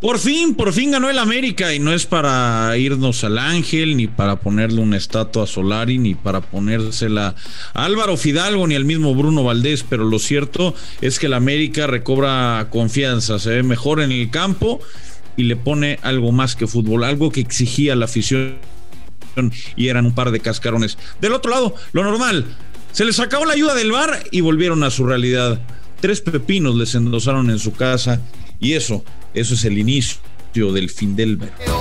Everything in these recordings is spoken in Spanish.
Por fin, por fin ganó el América y no es para irnos al Ángel, ni para ponerle una estatua a Solari, ni para ponérsela a Álvaro Fidalgo, ni al mismo Bruno Valdés, pero lo cierto es que el América recobra confianza, se ve mejor en el campo y le pone algo más que fútbol, algo que exigía la afición y eran un par de cascarones. Del otro lado, lo normal, se les acabó la ayuda del bar y volvieron a su realidad. Tres pepinos les endosaron en su casa y eso, eso es el inicio del fin del verano.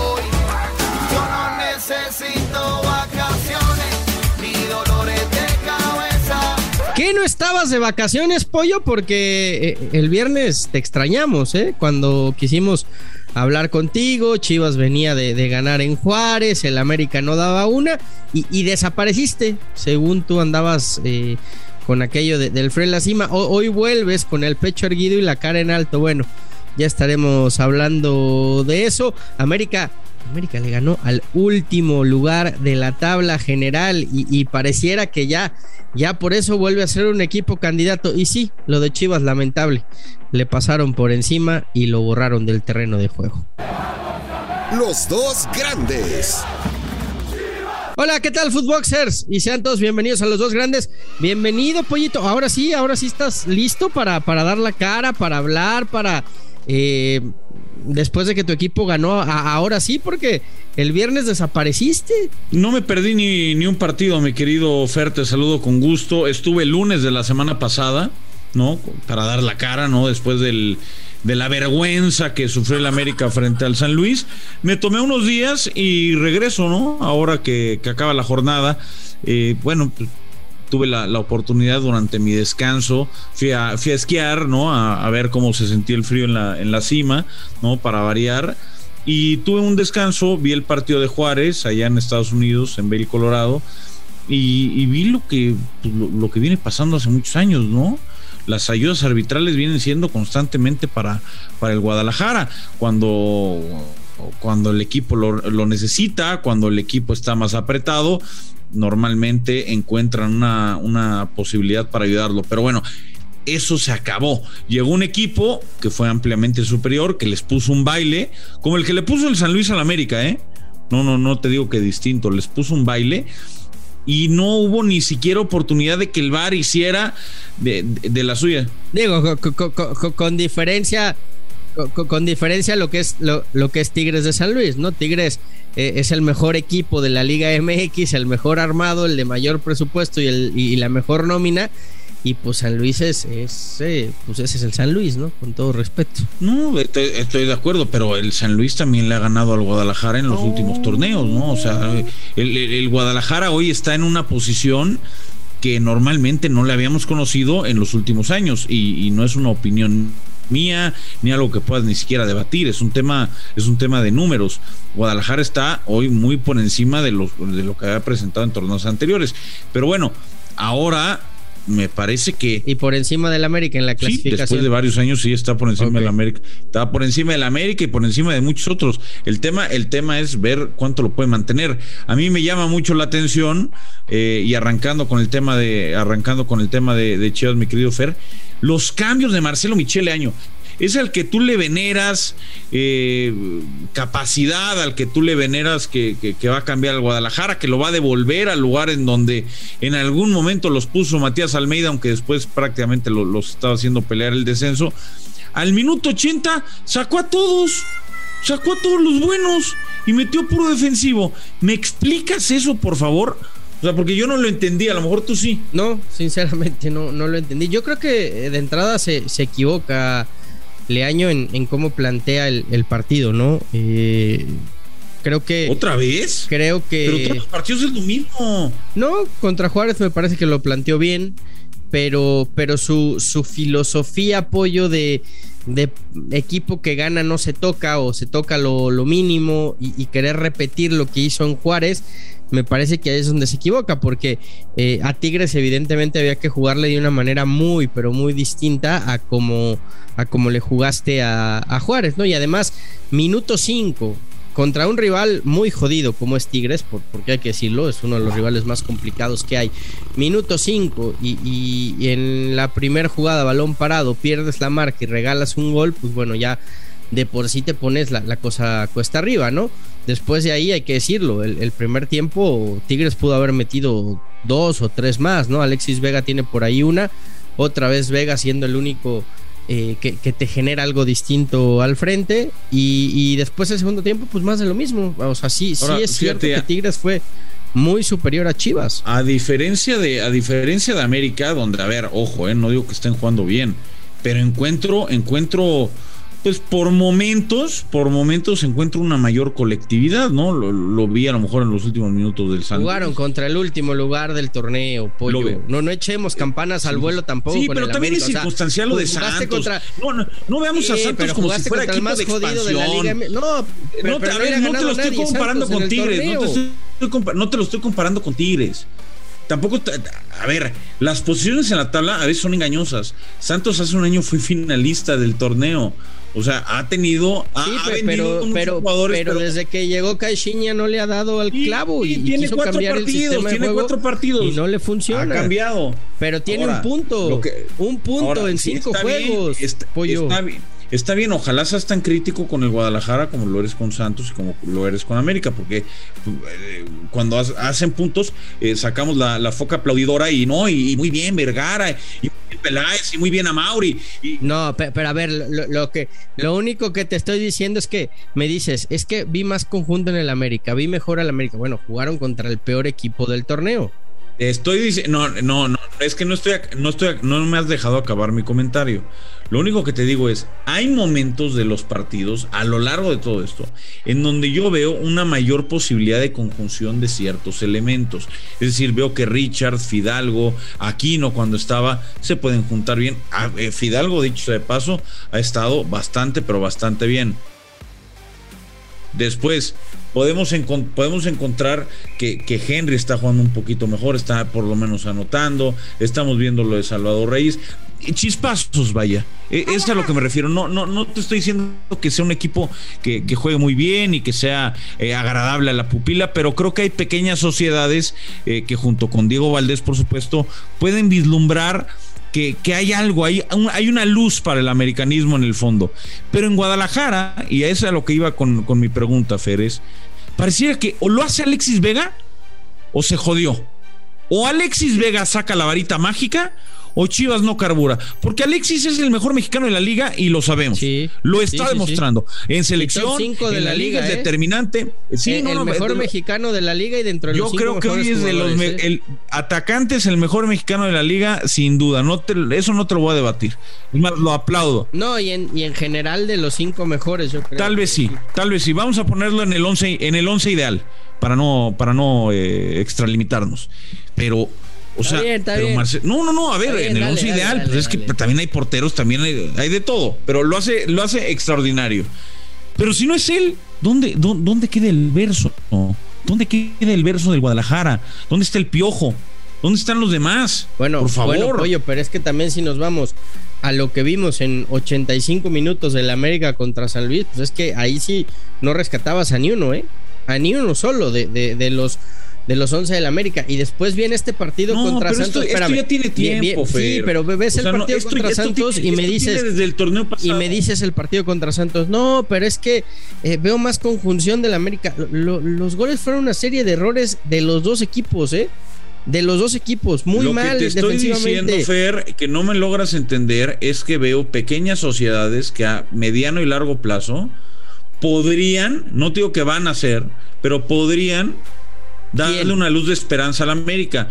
¿Qué no estabas de vacaciones, pollo? Porque eh, el viernes te extrañamos, ¿eh? Cuando quisimos hablar contigo, Chivas venía de, ganar en Juárez, el América no daba una y, desapareciste, según tú andabas eh, con aquello del Fre la cima. hoy vuelves con el pecho erguido y la cara en alto. Bueno, ya estaremos hablando de eso. América América le ganó al último lugar de la tabla general y, pareciera que ya, ya por eso vuelve a ser un equipo candidato. Y sí, lo de Chivas lamentable. Le pasaron por encima y lo borraron del terreno de juego. Los dos grandes. Hola, ¿qué tal, Footboxers? Y sean todos bienvenidos a los dos grandes. Bienvenido, pollito. Ahora sí, ahora sí estás listo para, para dar la cara, para hablar, para eh, después de que tu equipo ganó, ahora sí, porque el viernes desapareciste. No me perdí ni, ni un partido, mi querido Fer, te saludo con gusto. Estuve el lunes de la semana pasada, ¿no? Para dar la cara, ¿no? Después del, de la vergüenza que sufrió el América frente al San Luis. Me tomé unos días y regreso, ¿no? Ahora que, acaba la jornada. Eh, bueno, tuve la, oportunidad durante mi descanso, fui a, fui a esquiar, ¿no? A, ver cómo se sentía el frío en la, en la cima, ¿no? Para variar. Y tuve un descanso, vi el partido de Juárez allá en Estados Unidos, en Vail, Colorado, y, vi lo que, pues, lo, que viene pasando hace muchos años, ¿no? Las ayudas arbitrales vienen siendo constantemente para, para el Guadalajara. Cuando cuando el equipo lo, lo, necesita, cuando el equipo está más apretado, normalmente encuentran una, una posibilidad para ayudarlo. Pero bueno, eso se acabó. Llegó un equipo que fue ampliamente superior, que les puso un baile, como el que le puso el San Luis al América, ¿eh? No, no, no te digo que distinto, les puso un baile y no hubo ni siquiera oportunidad de que el VAR hiciera de, la suya. Digo, con, diferencia, con, diferencia lo que es lo, lo, que es Tigres de San Luis, ¿no? Tigres eh, es el mejor equipo de la Liga MX, el mejor armado, el de mayor presupuesto y, el, y la mejor nómina. Y pues San Luis es, eh, pues ese es el San Luis, ¿no? Con todo respeto. No, estoy, de acuerdo, pero el San Luis también le ha ganado al Guadalajara en los últimos torneos, ¿no? O sea, el, Guadalajara hoy está en una posición que normalmente no le habíamos conocido en los últimos años y, y no es una opinión mía, ni algo que puedas ni siquiera debatir. Es un tema, es un tema de números. Guadalajara está hoy muy por encima de lo, de lo que había presentado en torneos anteriores. Pero bueno, ahora me parece que. Y por encima del América en la clasificación. Sí, después de varios años sí está por encima del América. Está por encima del América y por encima de muchos otros. El tema, el tema es ver cuánto lo puede mantener. A mí me llama mucho la atención, eh, y arrancando con el tema de, arrancando con el tema de, de Chivas, mi querido Fer, los cambios de Marcelo Michele Año es al que tú le veneras eh, capacidad, al que tú le veneras que, va a cambiar al Guadalajara, que lo va a devolver al lugar en donde en algún momento los puso Matías Almeida, aunque después prácticamente los estaba haciendo pelear el descenso. Al minuto 80 sacó a todos, sacó a todos los buenos y metió puro defensivo. ¿Me explicas eso, por favor? O sea, porque yo no lo entendí, a lo mejor tú sí. No, sinceramente no, no lo entendí. Yo creo que eh, de entrada se, se equivoca Leaño en, en cómo plantea el, partido, ¿no? Eh, creo que. ¿Otra vez? Creo que. Pero todos los partidos es lo mismo. No, contra Juárez me parece que lo planteó bien, pero, pero su, su filosofía, apoyo de, de equipo que gana no se toca o se toca lo, mínimo y, querer repetir lo que hizo en Juárez, me parece que ahí es donde se equivoca, porque eh, a Tigres evidentemente había que jugarle de una manera muy, pero muy distinta a como, a como le jugaste a, Juárez, ¿no? Y además, minuto 5 contra un rival muy jodido como es Tigres, porque hay que decirlo, es uno de los rivales más complicados que hay. Minuto 5 y, en la primera jugada, balón parado, pierdes la marca y regalas un gol, pues bueno, ya de por sí te pones la, cosa cuesta arriba, ¿no? Después de ahí hay que decirlo, el, primer tiempo Tigres pudo haber metido dos o tres más, ¿no? Alexis Vega tiene por ahí una, otra vez Vega siendo el único eh, que, te genera algo distinto al frente y, después el segundo tiempo pues más de lo mismo, o sea, sí, sí es cierto que Tigres fue muy superior a Chivas. A diferencia de, a diferencia de América, donde, a ver, ojo, eh, no digo que estén jugando bien, pero encuentro, encuentro pues por momentos, por momentos encuentro una mayor colectividad, ¿no? Lo, vi a lo mejor en los últimos minutos del Santos. Jugaron contra el último lugar del torneo, pollo. No, no echemos campanas al vuelo tampoco. Sí, pero también es circunstancial lo de Santos. No, no, no, veamos a Santos como si fuera equipo de expansión. De la Liga. No, no, te, a ver, no te lo estoy comparando con Tigres. no te lo estoy comparando con Tigres tampoco, a ver, las posiciones en la tabla a veces son engañosas. Santos hace un año fue finalista del torneo. O sea, ha tenido. Sí, pero, pero, pero, desde que llegó Caixinha no le ha dado al clavo y, tiene cuatro partidos, tiene cuatro partidos y no le funciona. Ha cambiado. Pero tiene un punto, un punto en cinco juegos. está, bien, está bien, ojalá seas tan crítico con el Guadalajara como lo eres con Santos y como lo eres con América, porque eh, cuando hacen puntos eh, sacamos la, foca aplaudidora y no, y, muy bien Vergara, y Peláez y muy bien a Mauri. No, pero, a ver, lo, que, lo único que te estoy diciendo es que me dices, es que vi más conjunto en el América, vi mejor al América. Bueno, jugaron contra el peor equipo del torneo. Estoy diciendo, no, no, no, es que no estoy, no estoy, no me has dejado acabar mi comentario. Lo único que te digo es, hay momentos de los partidos a lo largo de todo esto en donde yo veo una mayor posibilidad de conjunción de ciertos elementos. Es decir, veo que Richard, Fidalgo, Aquino cuando estaba, se pueden juntar bien. Ah, eh, Fidalgo, dicho de paso, ha estado bastante, pero bastante bien. Después, podemos, podemos encontrar que, Henry está jugando un poquito mejor, está por lo menos anotando, estamos viendo lo de Salvador Reyes. Chispazos, vaya. E, es a lo que me refiero. No, no, no te estoy diciendo que sea un equipo que, juegue muy bien y que sea eh, agradable a la pupila, pero creo que hay pequeñas sociedades eh, que junto con Diego Valdés, por supuesto, pueden vislumbrar que, hay algo, hay, hay una luz para el americanismo en el fondo. Pero en Guadalajara, y eso es a lo que iba con, con mi pregunta, Férez, pareciera que o lo hace Alexis Vega o se jodió. O Alexis Vega saca la varita mágica o Chivas no carbura. Porque Alexis es el mejor mexicano de la liga y lo sabemos. lo está demostrando. En selección, de la, liga, es ¿eh? determinante. Sí, el, mejor mexicano de la liga y dentro de Yo creo que hoy es de los. ¿eh? El atacante es el mejor mexicano de la liga, sin duda. No eso no te lo voy a debatir. lo aplaudo. No, y en, y en general de los cinco mejores, yo creo. Tal vez sí, tal vez sí. Vamos a ponerlo en el once, en el once ideal para no, para no eh, extralimitarnos. Pero o sea, no, no, no, a ver, en el once ideal, pues es que también hay porteros, también hay, de todo, pero lo hace, lo hace extraordinario. Pero si no es él, ¿dónde, dónde, queda el verso? ¿Dónde queda el verso del Guadalajara? ¿Dónde está el piojo? ¿Dónde están los demás? Bueno, por favor. Bueno, pollo, pero es que también si nos vamos a lo que vimos en 85 minutos del América contra San Luis, pues es que ahí sí no rescatabas a ni uno, ¿eh? A ni uno solo de, de, de los de los 11 del América. Y después viene este partido contra Santos. Esto, esto, ya tiene tiempo, Sí, pero ves el partido contra Santos y me dices. Desde el torneo y me dices el partido contra Santos. No, pero es que eh, veo más conjunción del América. los goles fueron una serie de errores de los dos equipos, ¿eh? de los dos equipos, muy Lo mal. Que te estoy diciendo, Fer, que no me logras entender es que veo pequeñas sociedades que a mediano y largo plazo podrían, no digo que van a ser, pero podrían darle una luz de esperanza a la América.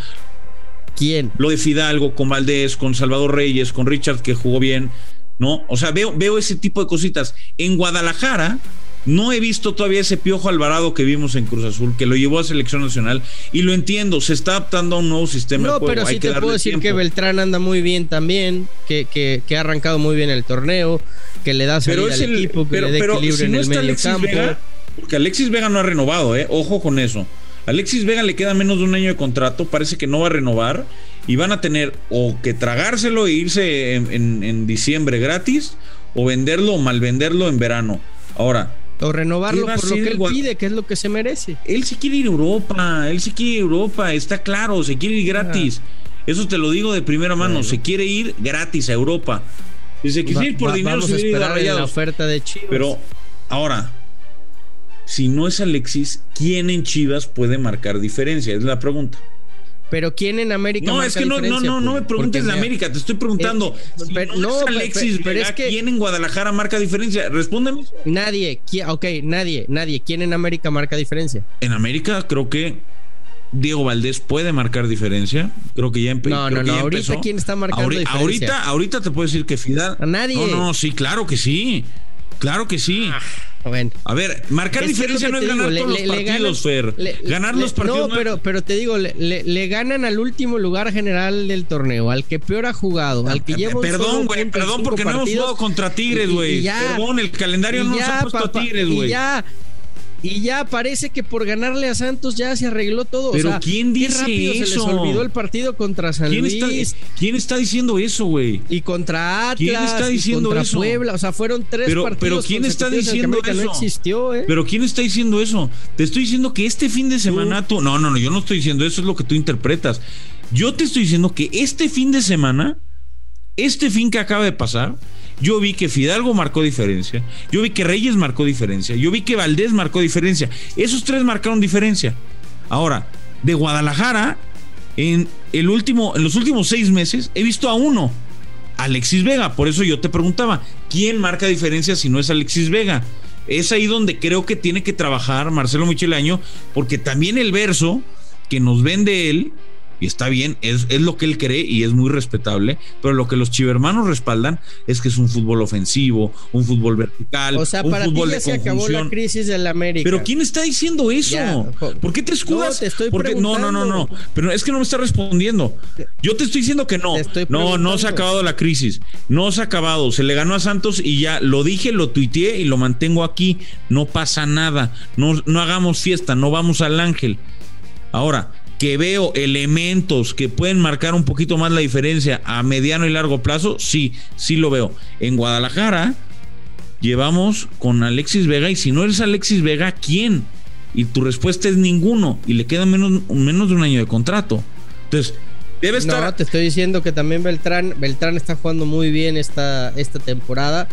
¿Quién? Lo de Fidalgo, con Valdés, con Salvador Reyes, con Richard que jugó bien, ¿no? O sea, veo, veo ese tipo de cositas. En Guadalajara no he visto todavía ese Piojo Alvarado que vimos en Cruz Azul, que lo llevó a selección nacional, y lo entiendo, se está adaptando a un nuevo sistema. No, pero sí te puedo decir que Beltrán anda muy bien también, que, que, ha arrancado muy bien el torneo, que le da salida al equipo, que le da equilibrio en el medio campo. porque Alexis Vega no ha renovado, ¿eh? Ojo con eso. Alexis Vega le queda menos de un año de contrato, parece que no va a renovar y van a tener o que tragárselo e irse en, diciembre gratis o venderlo o mal venderlo en verano. Ahora, o renovarlo por lo que él pide, que es lo que se merece. Él se quiere ir a Europa, él se quiere ir a Europa, está claro, se quiere ir gratis. Eso te lo digo de primera mano, se quiere ir gratis a Europa. Si se quisiera ir por Va- dinero, se a a esperar en la oferta de Chivas. Pero ahora, si no es Alexis, ¿quién en Chivas puede marcar diferencia? Es la pregunta. Pero ¿quién en América No, marca es que no, no, no, no me preguntes de América, te estoy preguntando. Eh, si pero- no, no, es Alexis pero es que- ¿quién en Guadalajara marca diferencia? Respóndeme. Nadie, ok, nadie, nadie. ¿Quién en América marca diferencia? En América creo que Diego Valdés puede marcar diferencia. Creo que ya, empe- No, creo no, que no, ya ahorita empezó. ¿quién está marcando Ahori- diferencia? Ahorita, ahorita te puedo decir que Fidal. A nadie. No, no, sí, claro que sí. Claro que sí. Bueno. A ver, marcar Es diferencia no es ganar digo, todos le- los le partidos, ganan- Fer. le- ganar los partidos No, pero, pero te digo, le, le- le ganan al último lugar general del torneo, al que peor ha jugado, al que lleva solo Ah, Perdón, güey, perdón porque no hemos jugado contra Tigres, güey. Perdón, el calendario no nos ha puesto papá, a Tigres, güey. ya, y ya parece que por ganarle a Santos ya se arregló todo. Pero o sea, ¿quién dice rápido se les eso? olvidó el partido contra San ¿Quién Luis está, ¿Quién está diciendo eso, güey? y contra Atlas ¿Quién está y diciendo contra eso? Puebla. O sea, fueron tres Pero- partidos pero ¿quién está diciendo eso? No existió, ¿eh? Pero ¿quién está diciendo eso? Te estoy diciendo que este fin de semana tú... No, no, no, yo no estoy diciendo eso, es lo que tú interpretas. Yo te estoy diciendo que este fin de semana, este fin que acaba de pasar, yo vi que Fidalgo marcó diferencia, yo vi que Reyes marcó diferencia, yo vi que Valdés marcó diferencia. Esos tres marcaron diferencia. Ahora, de Guadalajara, en, el último, en los últimos seis meses, he visto a uno. Alexis Vega. Por eso yo te preguntaba, ¿quién marca diferencia si no es Alexis Vega? Es ahí donde creo que tiene que trabajar Marcelo Michelaño, porque también el verso que nos vende él, y está bien, es, es lo que él cree y es muy respetable, pero lo que los chivermanos respaldan es que es un fútbol ofensivo, un fútbol vertical, O sea, un para ti fútbol ya de se acabó la crisis del América. Pero ¿quién está diciendo eso? Ya, ¿Por qué te escudas? No, te estoy Porque- no, no, no, no. Pero es que no me está respondiendo. Yo te estoy diciendo que no. No, no se ha acabado la crisis. No se ha acabado. Se le ganó a Santos y ya lo dije, lo tuiteé y lo mantengo aquí. No pasa nada. No, no hagamos fiesta. No vamos al ángel. Ahora, que veo elementos que pueden marcar un poquito más la diferencia a mediano y largo plazo, sí, sí lo veo. En Guadalajara llevamos con Alexis Vega y si no eres Alexis Vega, ¿quién? Y tu respuesta es ninguno y le queda menos, menos de un año de contrato. Entonces, debe estar... No, te estoy diciendo que también Beltrán, Beltrán está jugando muy bien esta, esta temporada.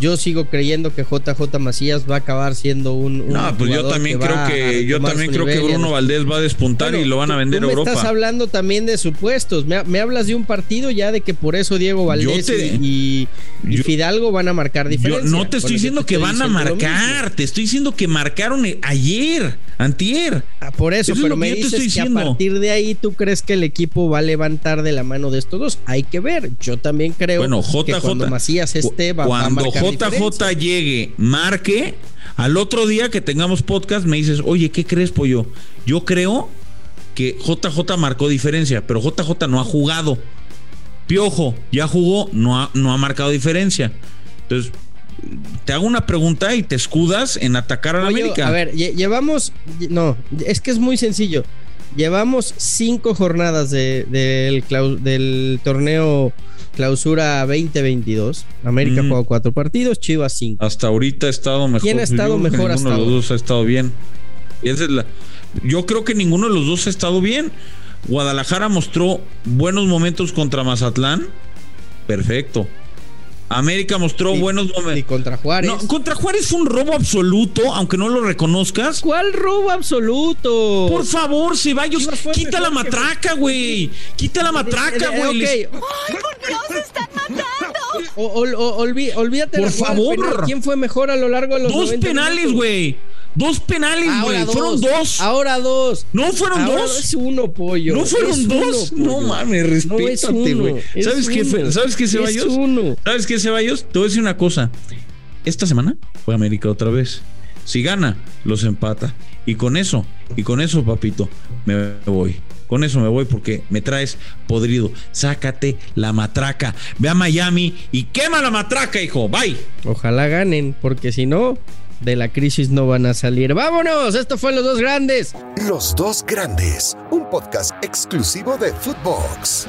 Yo sigo creyendo que JJ Macías va a acabar siendo un. un no, pues yo también que creo a que yo también creo que a Bruno Valdés va a despuntar Bueno, y lo van a tú- vender tú a me Europa. Estás hablando también de supuestos. Me, me hablas de un partido ya de que por eso Diego Valdés te- y, y yo- Fidalgo van a marcar Yo diferencia. no te estoy diciendo que van a marcar, te estoy diciendo que marcaron eh, ayer, antier. Ah, Por eso, Eso es pero lo me que yo dices estoy que a diciendo. partir de ahí tú crees que el equipo va a levantar de la mano de estos dos. Hay que ver. Yo también creo Bueno, que JJ. cuando Macías esté va, a marcar JJ diferencia. llegue, marque, al otro día que tengamos podcast me dices, oye, ¿qué crees, pollo? Yo creo que JJ marcó diferencia, pero JJ no ha jugado. Piojo, ya jugó, no ha, no ha marcado diferencia. Entonces, te hago una pregunta y te escudas en atacar a la América. A ver, lle- llevamos. No, es que es muy sencillo. Llevamos cinco jornadas de- del, clau- del torneo Clausura 2022. América Mm. jugó cuatro partidos, Chivas cinco. Hasta ahorita ha estado mejor. ¿Quién ha estado creo que mejor ninguno hasta de los ahora? dos ha estado bien. Y esa es la- Yo creo que ninguno de los dos ha estado bien. Guadalajara mostró buenos momentos contra Mazatlán. Perfecto. América mostró Y- buenos Y momentos. contra Juárez. No, contra Juárez fue un robo absoluto, aunque no lo reconozcas. ¿Cuál robo absoluto? Por favor, Ceballos, quita la matraca, güey. Quita la matraca, Eh, güey. Les- ok, ¡Ay, por Dios, se están matando! o- o- o- olví- olvídate Por favor. penal. ¿Quién fue mejor a lo largo de los Dos 90 penales, güey. Dos penales, güey. Fueron dos. Ahora dos. No fueron Ahora dos. es uno, pollo. ¿No fueron Es dos? uno, no mames, es respétate, güey. es ¿Sabes qué. ¿Sabes qué, Es Ceballos? uno. ¿Sabes qué, Ceballos? Te voy a decir una cosa. Esta semana fue América otra vez. Si gana, los empata. Y con eso, y con eso, papito, me voy. Con eso me voy porque me traes podrido. Sácate la matraca. Ve a Miami y quema la matraca, hijo. Bye. Ojalá ganen, porque si no, de la crisis no van a salir. ¡Vámonos! Esto fue Los Dos Grandes. Los dos grandes, un podcast exclusivo de Footbox.